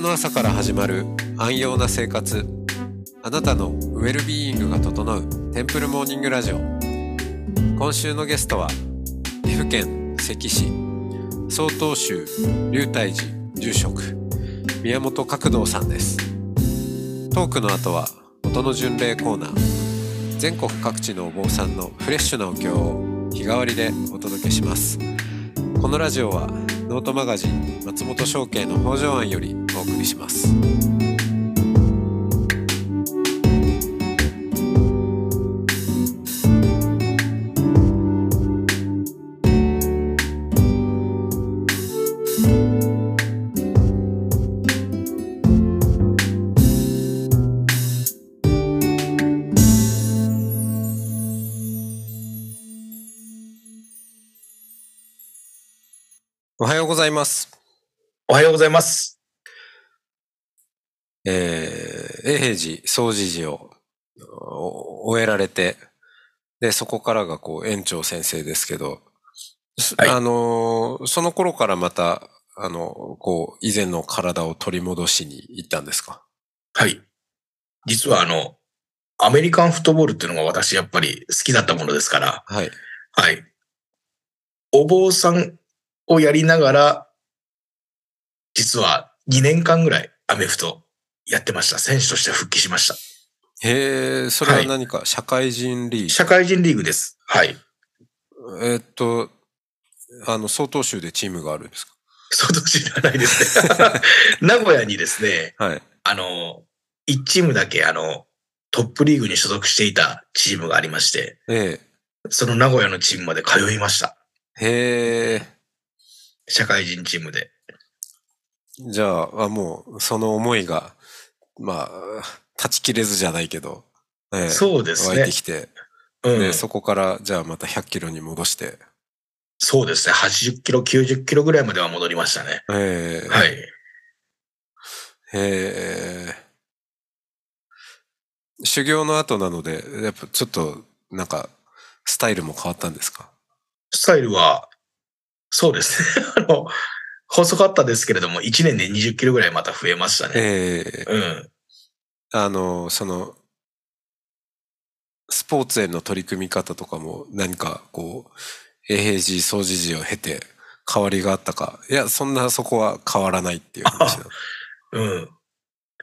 の朝から始まる安養な生活。あなたのウェルビーイングが整うテンプルモーニングラジオ。今週のゲストは岐阜県関市曹洞宗龍泰寺住職宮本角道さんです。トークの後は音の巡礼コーナー。全国各地のお坊さんのフレッシュなお経を日替わりでお届けします。このラジオはノートマガジン松本商家の北条案よりお送りしますおはようございますおはようございます。えー、永平寺、総持寺をお終えられて、で、そこからがこう、園長先生ですけど、すはいあのーその頃からまた、あの、こう、以前の体を取り戻しに行ったんですか？はい。実はあの、アメリカンフットボールっていうのが私やっぱり好きだったものですから、はい。はい。お坊さんをやりながら、実は2年間ぐらいアメフトやってました。選手として復帰しました。へえ、それは何か、社会人リーグ、社会人リーグです。はい。えーっと、あの、曹洞宗でチームがあるんですそうと知らないですね。名古屋にですね、かはい。あの、1チームだけあの、トップリーグに所属していたチームがありまして、えその名古屋のチームまで通いました。えへえ、社会人チームで。じゃあ、あもう、その思いが、まあ、断ち切れずじゃないけど、ええそうですね湧いて。きて、うんで、そこから、じゃあまた100キロに戻して、そうですね。80キロ、90キロぐらいまでは戻りましたね。ええはい。へえ。修行の後なので、やっぱちょっと、なんか、スタイルも変わったんですか？スタイルは、そうですね。あの、細かったですけれども、1年で20キロぐらいまた増えましたね。ええうん。あの、その、スポーツへの取り組み方とかも何かこう、永平寺、総持寺を経て変わりがあったか。いや、そんなそこは変わらないっていう話なの。うん。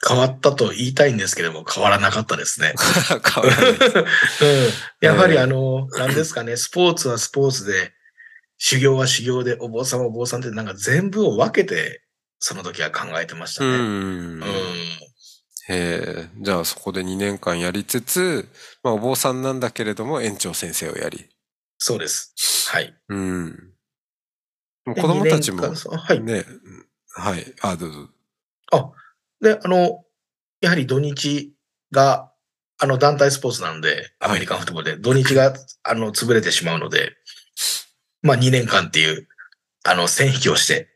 変わったと言いたいんですけれども、変わらなかったですね。変わらない。うん。やはりあの、何ですかね、スポーツはスポーツで、修行は修行で、お坊さんはお坊さんってなんか全部を分けて、その時は考えてましたうね。ん。うん。へえ、じゃあそこで2年間やりつつ、まあお坊さんなんだけれども園長先生をやり。そうです。はい。うん。でもで子供たちもはい。ね、はい、あ、どうぞ。あ、で、あの、やはり土日が、あの、団体スポーツなので、はいアメリカンフットボールで、土日が、あの、潰れてしまうので、まあ、2年間っていう、あの、線引きをして、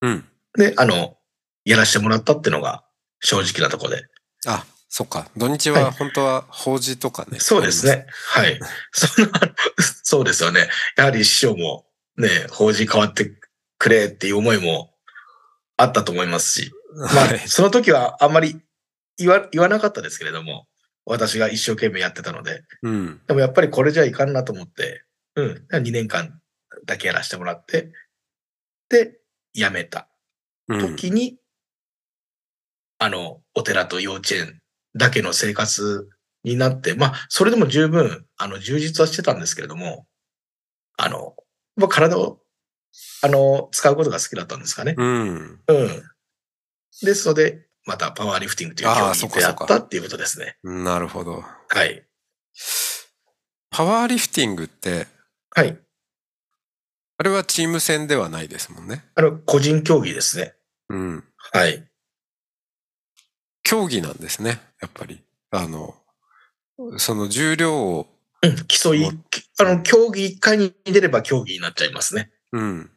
うん。で、あの、やらせてもらったっていうのが、正直なところで。あ、そっか。土日ははい本当は法事とかね。そうですね。はい。その、あのそうですよね。やはり師匠も、ね、法事変わってくれっていう思いもあったと思いますし、まあはい、。その時はあんまり言わ言わなかったですけれども、私が一生懸命やってたので、うん。でもやっぱりこれじゃいかんなと思って、うん、2年間だけやらせてもらって、で、辞めたうん。時に、あの、お寺と幼稚園だけの生活になって、まあ、それでも十分、あの、充実はしてたんですけれども、あの、まあ、体を、あの、使うことが好きだったんですかね。うん。うん。ですので、またパワーリフティングという競技に出会そっかそっかったっていうことですね。なるほど。はい。パワーリフティングって、はい。あれはチーム戦ではないですもんね。あの、個人競技ですね。うん。はい。競技なんですね。やっぱり。あの、その重量を、うん。競いも、あの、競技一回に出れば競技になっちゃいますね。うん。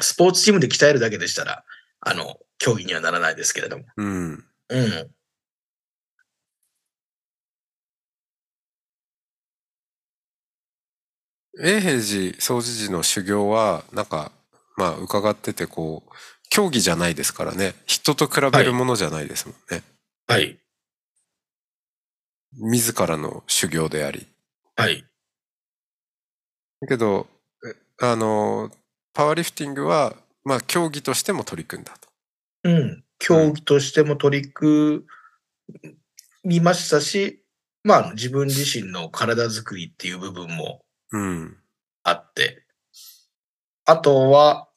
スポーツチームで鍛えるだけでしたら、あの、競技にはならないですけれども。うん。うん。永平寺、総持寺の修行は、なんか、まあ、伺ってて、こう、競技じゃないですからね。人と比べるものじゃないですもんね。はい。自らの修行であり。はい。だけど、えあの、パワーリフティングは、まあ、競技としても取り組んだと。うん。競技としても取り組みましたし、まあ、自分自身の体作りっていう部分もうん。あって、あとは、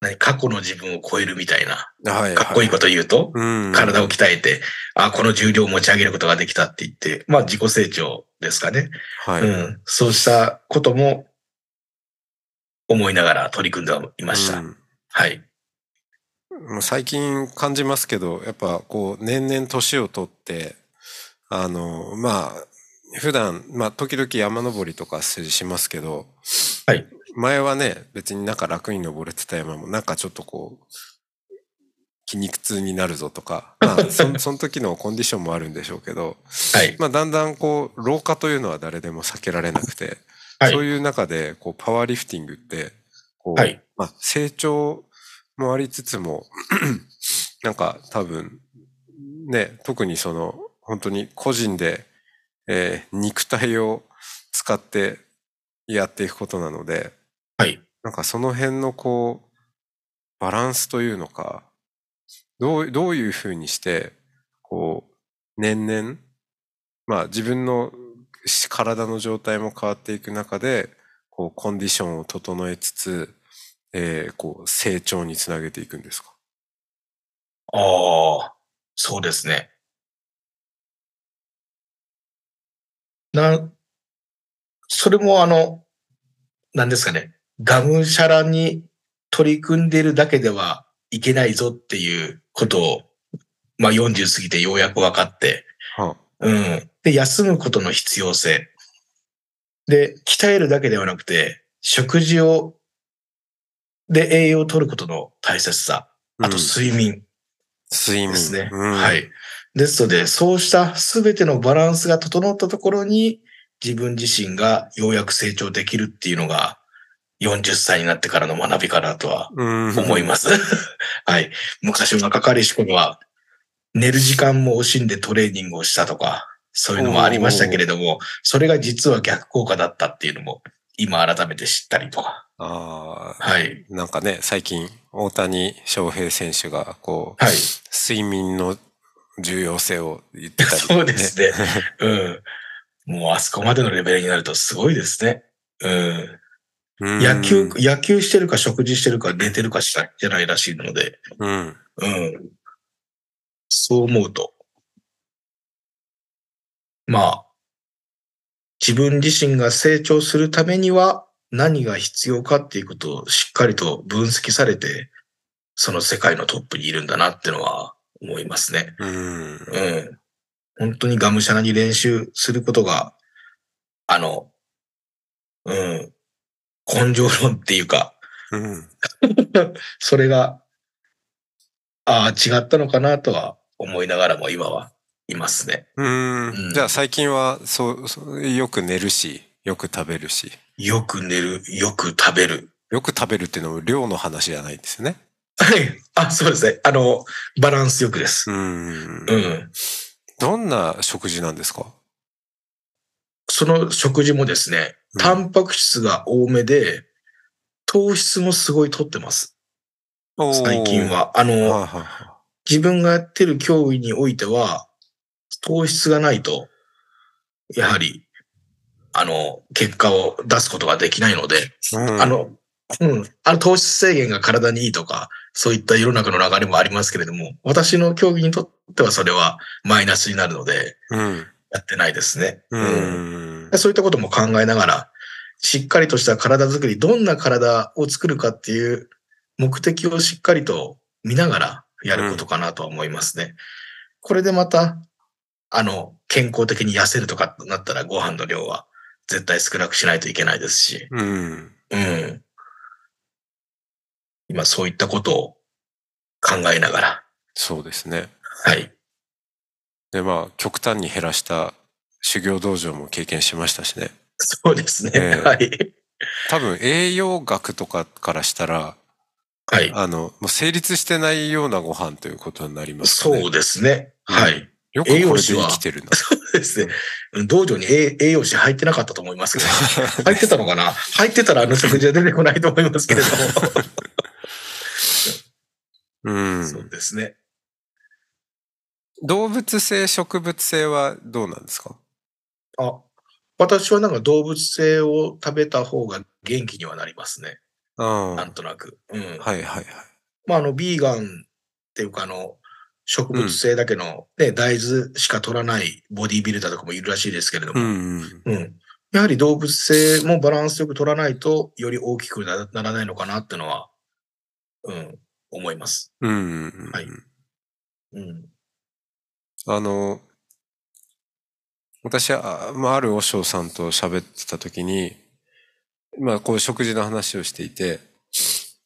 何過去の自分を超えるみたいな、はい。かっこいいこと言うと、うん。体を鍛えて、あ、この重量を持ち上げることができたって言って、まあ自己成長ですかね。はい。うん。そうしたことも思いながら取り組んでいました。うんはい。もう最近感じますけど、やっぱこう年々年を取って、あの、まあ、普段、まあ時々山登りとかししますけど、はい。前はね、別になんか楽に登れてた山もなんかちょっとこう、筋肉痛になるぞとか、まあ そその時のコンディションもあるんでしょうけど、はい。まあだんだんこう、老化というのは誰でも避けられなくて、はいそういう中でこうパワーリフティングって、こう、はい。まあ、成長もありつつも、なんか多分、ね、特にその、本当に個人で、えー肉体を使ってやっていくことなので、はい。なんかその辺のこう、バランスというのか、どう、どういうふうにして、こう、年々、まあ自分の体の状態も変わっていく中で、こう、コンディションを整えつつ、えーこう、成長につなげていくんですか？ああ、そうですね。な、それもあの、なんですかね。がむしゃらに取り組んでいるだけではいけないぞっていうことを、まあ40過ぎてようやく分かって、はうん。で、休むことの必要性。で、鍛えるだけではなくて、食事を、で栄養を取ることの大切さ。あとうん睡眠。睡眠。ですね。うんはい。ですので、そうしたすべてのバランスが整ったところに、自分自身がようやく成長できるっていうのが、40歳になってからの学びかなとはうん。思います。はい。昔若かりし頃は、寝る時間も惜しんでトレーニングをしたとか、そういうのもありましたけれども、それが実は逆効果だったっていうのも、今改めて知ったりとか。ああ、はい。なんかね、最近、大谷翔平選手が、こう、はい。睡眠の重要性を言ってたり、そうですね。うん。もうあそこまでのレベルになるとすごいですね。うん。うん野球、野球してるか食事してるか寝てるかしかじゃないらしいので、うん。うん。そう思うと。まあ、自分自身が成長するためには何が必要かっていうことをしっかりと分析されて、その世界のトップにいるんだなってのは思いますね。うん。うん。本当にがむしゃらに練習することが、あの、うん、根性論っていうか、うん。それが、ああ、違ったのかなとは思いながらも今はいますね。うんうんじゃあ最近はそうよく寝るしよく食べるしよく寝る、よく食べる。よく食べるっていうのも量の話じゃないんですよね。はい。あ、そうですね。あの、バランスよくです。うんうん。どんな食事なんですか？その食事もですね、うんタンパク質が多めで、糖質もすごい取ってます。最近。は。あの、はいは自分がやってる競技においては、糖質がないと、やはり、あの、結果を出すことができないので、いうんあの、うん、あの糖質制限が体にいいとか、そういった世の中の流れもありますけれども、私の競技にとってはそれはマイナスになるので、うん。やってないですね。ううんん。そういったことも考えながら、しっかりとした体作り、どんな体を作るかっていう目的をしっかりと見ながらやることかなとは思いますね。これでまた、あの、健康的に痩せるとかなったらご飯の量は絶対少なくしないといけないですし、うん。うん。今そういったことを考えながら、そうですね。はい。で、まあ、極端に減らした修行道場も経験しましたしね。そうですね。ええはい。多分栄養学とかからしたら、はい。あの、もう成立してないようなご飯ということになりますかね。そうですね。はい。よくこれで栄養士は生きてるな。そうですね。うん道場に栄栄養士入ってなかったと思いますけど、入ってたのかな？入ってたらあの食事は出てこないと思いますけれど うも。ん。そうですね。動物性、植物性はどうなんですか？あ、私はなんか動物性を食べた方が元気にはなりますね。うん。なんとなく。うん。はいはいはい。まあ、あの、ビーガンっていうか、あの、植物性だけの、ね大豆しか取らないボディービルダーとかもいるらしいですけれども、うんうん。うん。やはり動物性もバランスよく取らないと、より大きくなならないのかなっていうのは、うん、思います。うん。はいうん。あの、私は、まあ、ある和尚さんと喋ってた時に、まあ、こう食事の話をしていて、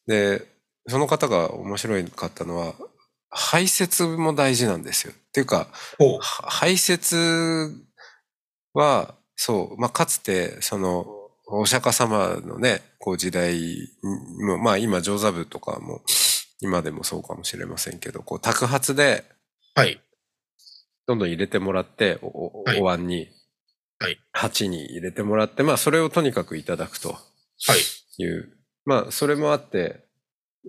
で、その方が面白かったのは、排泄も大事なんですよ。っていうか、排泄は、そう、まあ、かつて、その、お釈迦様のね、こう時代も、まあ今、上座部とかも、今でもそうかもしれませんけど、こう、托発で、はい。どんどん入れてもらって、おおはいお椀に、はい鉢に入れてもらって、まあそれをとにかくいただくとはい。いう、まあそれもあって、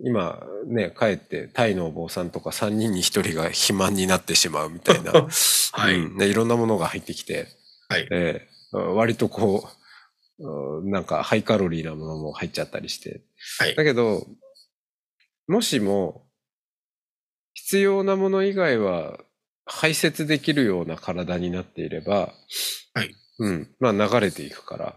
今ね、帰ってタイのお坊さんとか3人に1人が肥満になってしまうみたいな、はいうんね、いろんなものが入ってきて、はい。ええ割とこう、うんなんかハイカロリーなものも入っちゃったりして。はいだけど、もしも、必要なもの以外は排泄できるような体になっていれば、はい。うん。まあ流れていくから、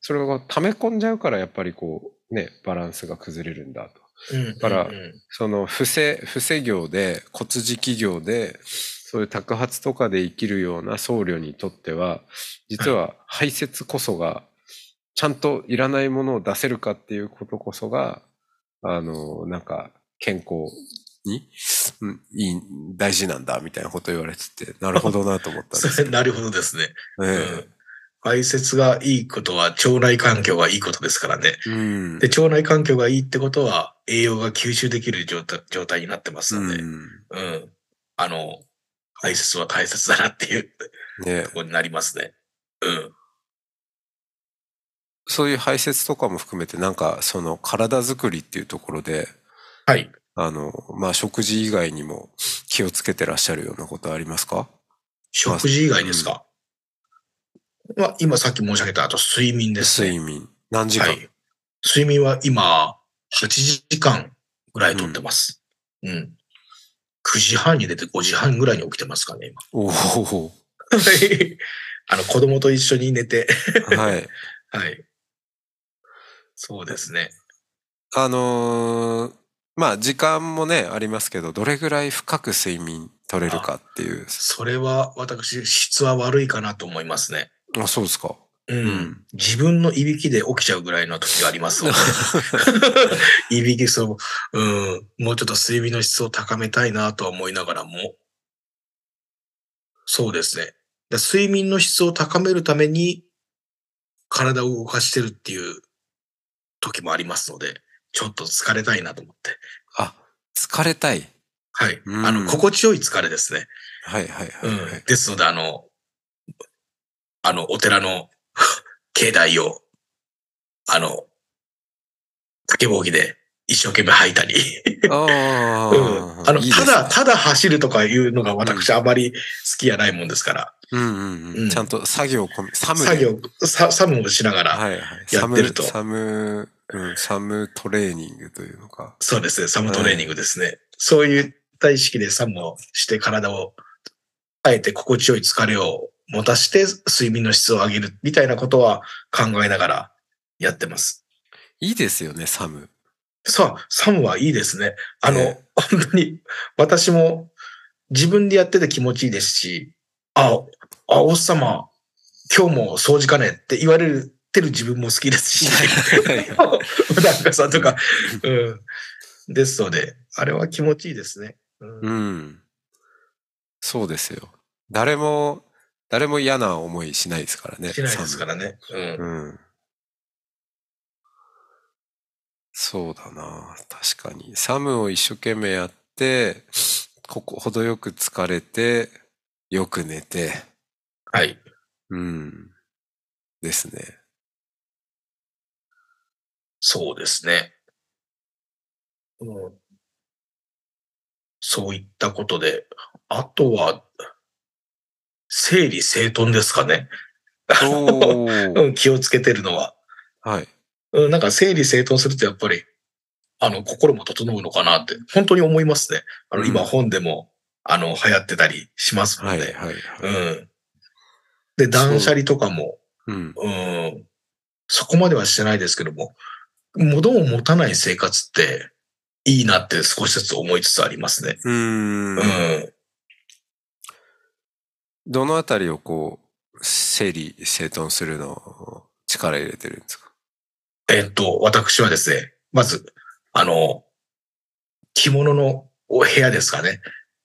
それを溜め込んじゃうからやっぱりこう、ね、バランスが崩れるんだと。うん。からその不正、不正業で、骨磁業で、そういう托発とかで生きるような僧侶にとっては、実は排泄こそが、ちゃんといらないものを出せるかっていうことこそが、あの、なんか、健康に、うん、いい、大事なんだ、みたいなこと言われてて、なるほどなと思ったんです なるほどですね。えうん。排泄がいいことは腸内環境がいいことですからね。えうん。で、腸内環境がいいってことは栄養が吸収できる状態状態になってますので、ううん。ん。あの、排泄は大切だなっていうねところになりますね。うん。そういう排泄とかも含めて、なんか、その体作りっていうところで、はい。あの、まあ、食事以外にも気をつけてらっしゃるようなことありますか？食事以外ですか、まあ、今さっき申し上げた後、睡眠ですね。睡眠。何時間、はい。睡眠は今、8時間ぐらいとってます。うん。9時半に出て5時半ぐらいに起きてますかね、おお今。あの、子供と一緒に寝て。はい。はい。そうですね。あのーまあ、時間もね、ありますけど、どれぐらい深く睡眠取れるかっていう。それは私、質は悪いかなと思いますね。あ、そうですか。うん。うん自分のいびきで起きちゃうぐらいの時がありますので。いびき、そう、うん。もうちょっと睡眠の質を高めたいなとは思いながらも。そうですね。で睡眠の質を高めるために、体を動かしてるっていう時もありますので、ちょっと疲れたいなと思って。あ、疲れたい。はい。うんあの、心地よい疲れですね。はいはいはうい、はいん。ですので、あの、あの、お寺の 境内を、あの、竹ぼうきで一生懸命吐いたり、あ うん。あ、あの、いいですねただ、ただ走るとかいうのが私あまり好きやないもんですから、うんうんちゃんと作業込み、サムで作業、ササムをしながら、はいはい。やってるとサム、サム、うん、サムトレーニングというのか。そうですね、サムトレーニングですね。そういった意識でサムをして体を、あえて心地よい疲れを持たして睡眠の質を上げるみたいなことは考えながらやってます。いいですよね、サム。さあ、サムはいいですね。あの、ね本当に、私も自分でやってて気持ちいいですし、あ、あ、おっさま、今日も掃除かねって言われてる自分も好きですし、うだんかさんとか、うん。ですので、あれは気持ちいいですね。うんうん。そうですよ。誰も、誰も嫌な思いしないですからね。しないですからね。うん。うん。そうだな。確かに。サムを一生懸命やって、ここ、程よく疲れて、よく寝て、はい。うん。ですね。そうですね。うん、そういったことで、あとは、整理整頓ですかね。気をつけてるのは。はい。うん、なんか整理整頓するとやっぱり、あの、心も整うのかなって、本当に思いますね。あの、うん今本でも、あの、流行ってたりしますもんね。はい、はい、はい。うん。で、断捨離とかも、うん。うん、そこまではしてないですけども、物を持たない生活っていいなって少しずつ思いつつありますね。うーんうん。どのあたりをこう、整理整頓するのを力入れてるんですか？えっと、私はですね、まず、あの、着物のお部屋ですかね。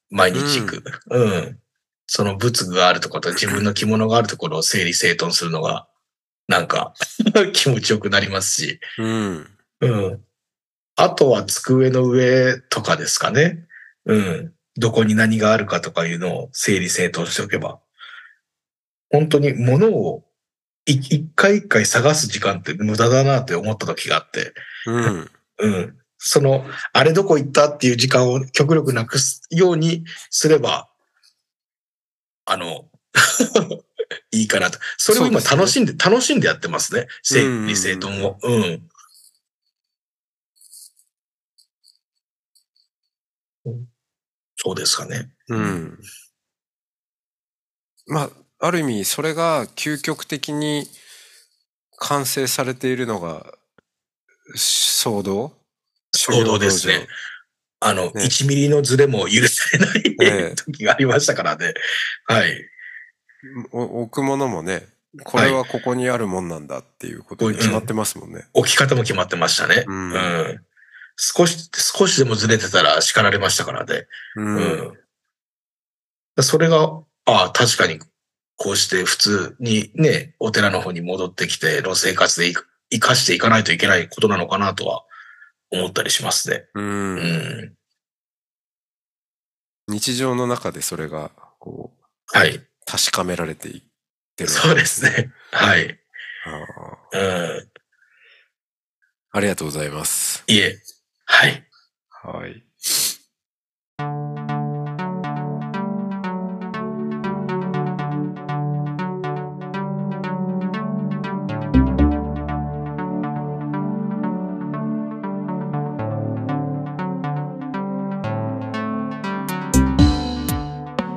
毎日行く。うん。その仏具があるところと自分の着物があるところを整理整頓するのが、なんか 気持ちよくなりますし。うん。うん。あとは机の上とかですかね。うん。どこに何があるかとかいうのを整理整頓しておけば。本当に物をい一回一回探す時間って無駄だなって思った時があって。うん。うん。その、あれどこ行ったっていう時間を極力なくすようにすれば、あの、いいかなと。それを今楽しんで、楽しんでやってますね。整理整頓を。うん。そうですかね。うん。まあ、ある意味、それが究極的に完成されているのが、騒動？衝動ですね。。あの、ね1ミリのズレも許されない、ええ時がありましたからね。はい。お置くものもね、これはここにあるもんなんだっていうことに決まってますもんね。置き方も決まってましたね。うんうん少し、少しでもずれてたら叱られましたからね。うん。うん。それが、ああ、確かに、こうして普通にね、お寺の方に戻ってきての生活で生かしていかないといけないことなのかなとは思ったりしますね。う。うんん。日常の中でそれが、こう、はい。確かめられていってる。そうですね。はい。あーうん。ありがとうございます。いえ。はい。はい。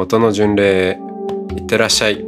音の巡礼いってらっしゃい。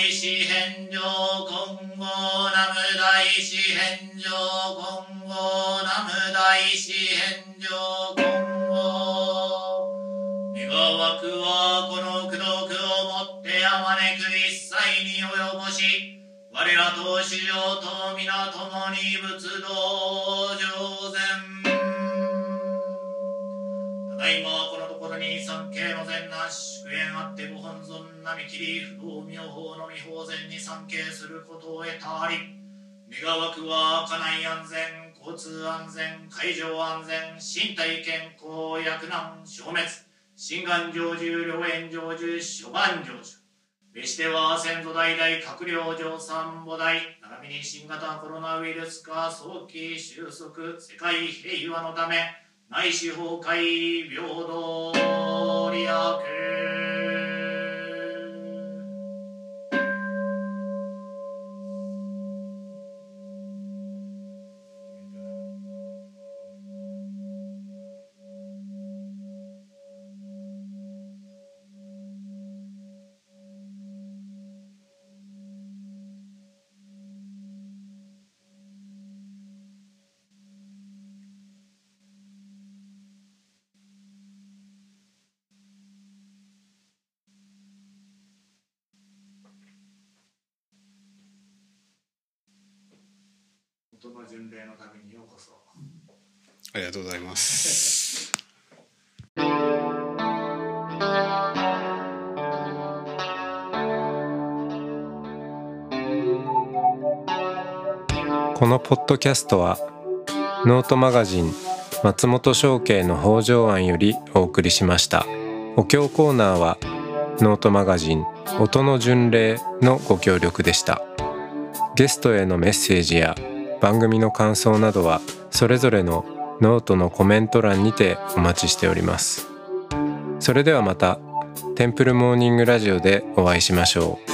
大師返上今後ナム大師返上今後ナム大師返上今後願わくはこの功徳をもってあまねく一切に及ぼし我らと主上と皆共に仏道上善ただいまこのに三慶の善なし祝宴あってご本尊並木り不動明法の未法善に参詣することを得たあり。願わくは家内安全交通安全海上安全身体健康薬難消滅。心願成就良縁成就諸願成就。べしては先祖代々閣僚上三母代並びに新型コロナウイルス化早期収束。世界平和のため。内視崩壊平等利益言葉巡礼のためにようこそありがとうございます。このポッドキャストはノートマガジン松本紹圭の方丈庵よりお送りしましたお経コーナーはノートマガジン音の巡礼のご協力でしたゲストへのメッセージや番組の感想などはそれぞれのノートのコメント欄にてお待ちしております。それではまたテンプルモーニングラジオでお会いしましょう。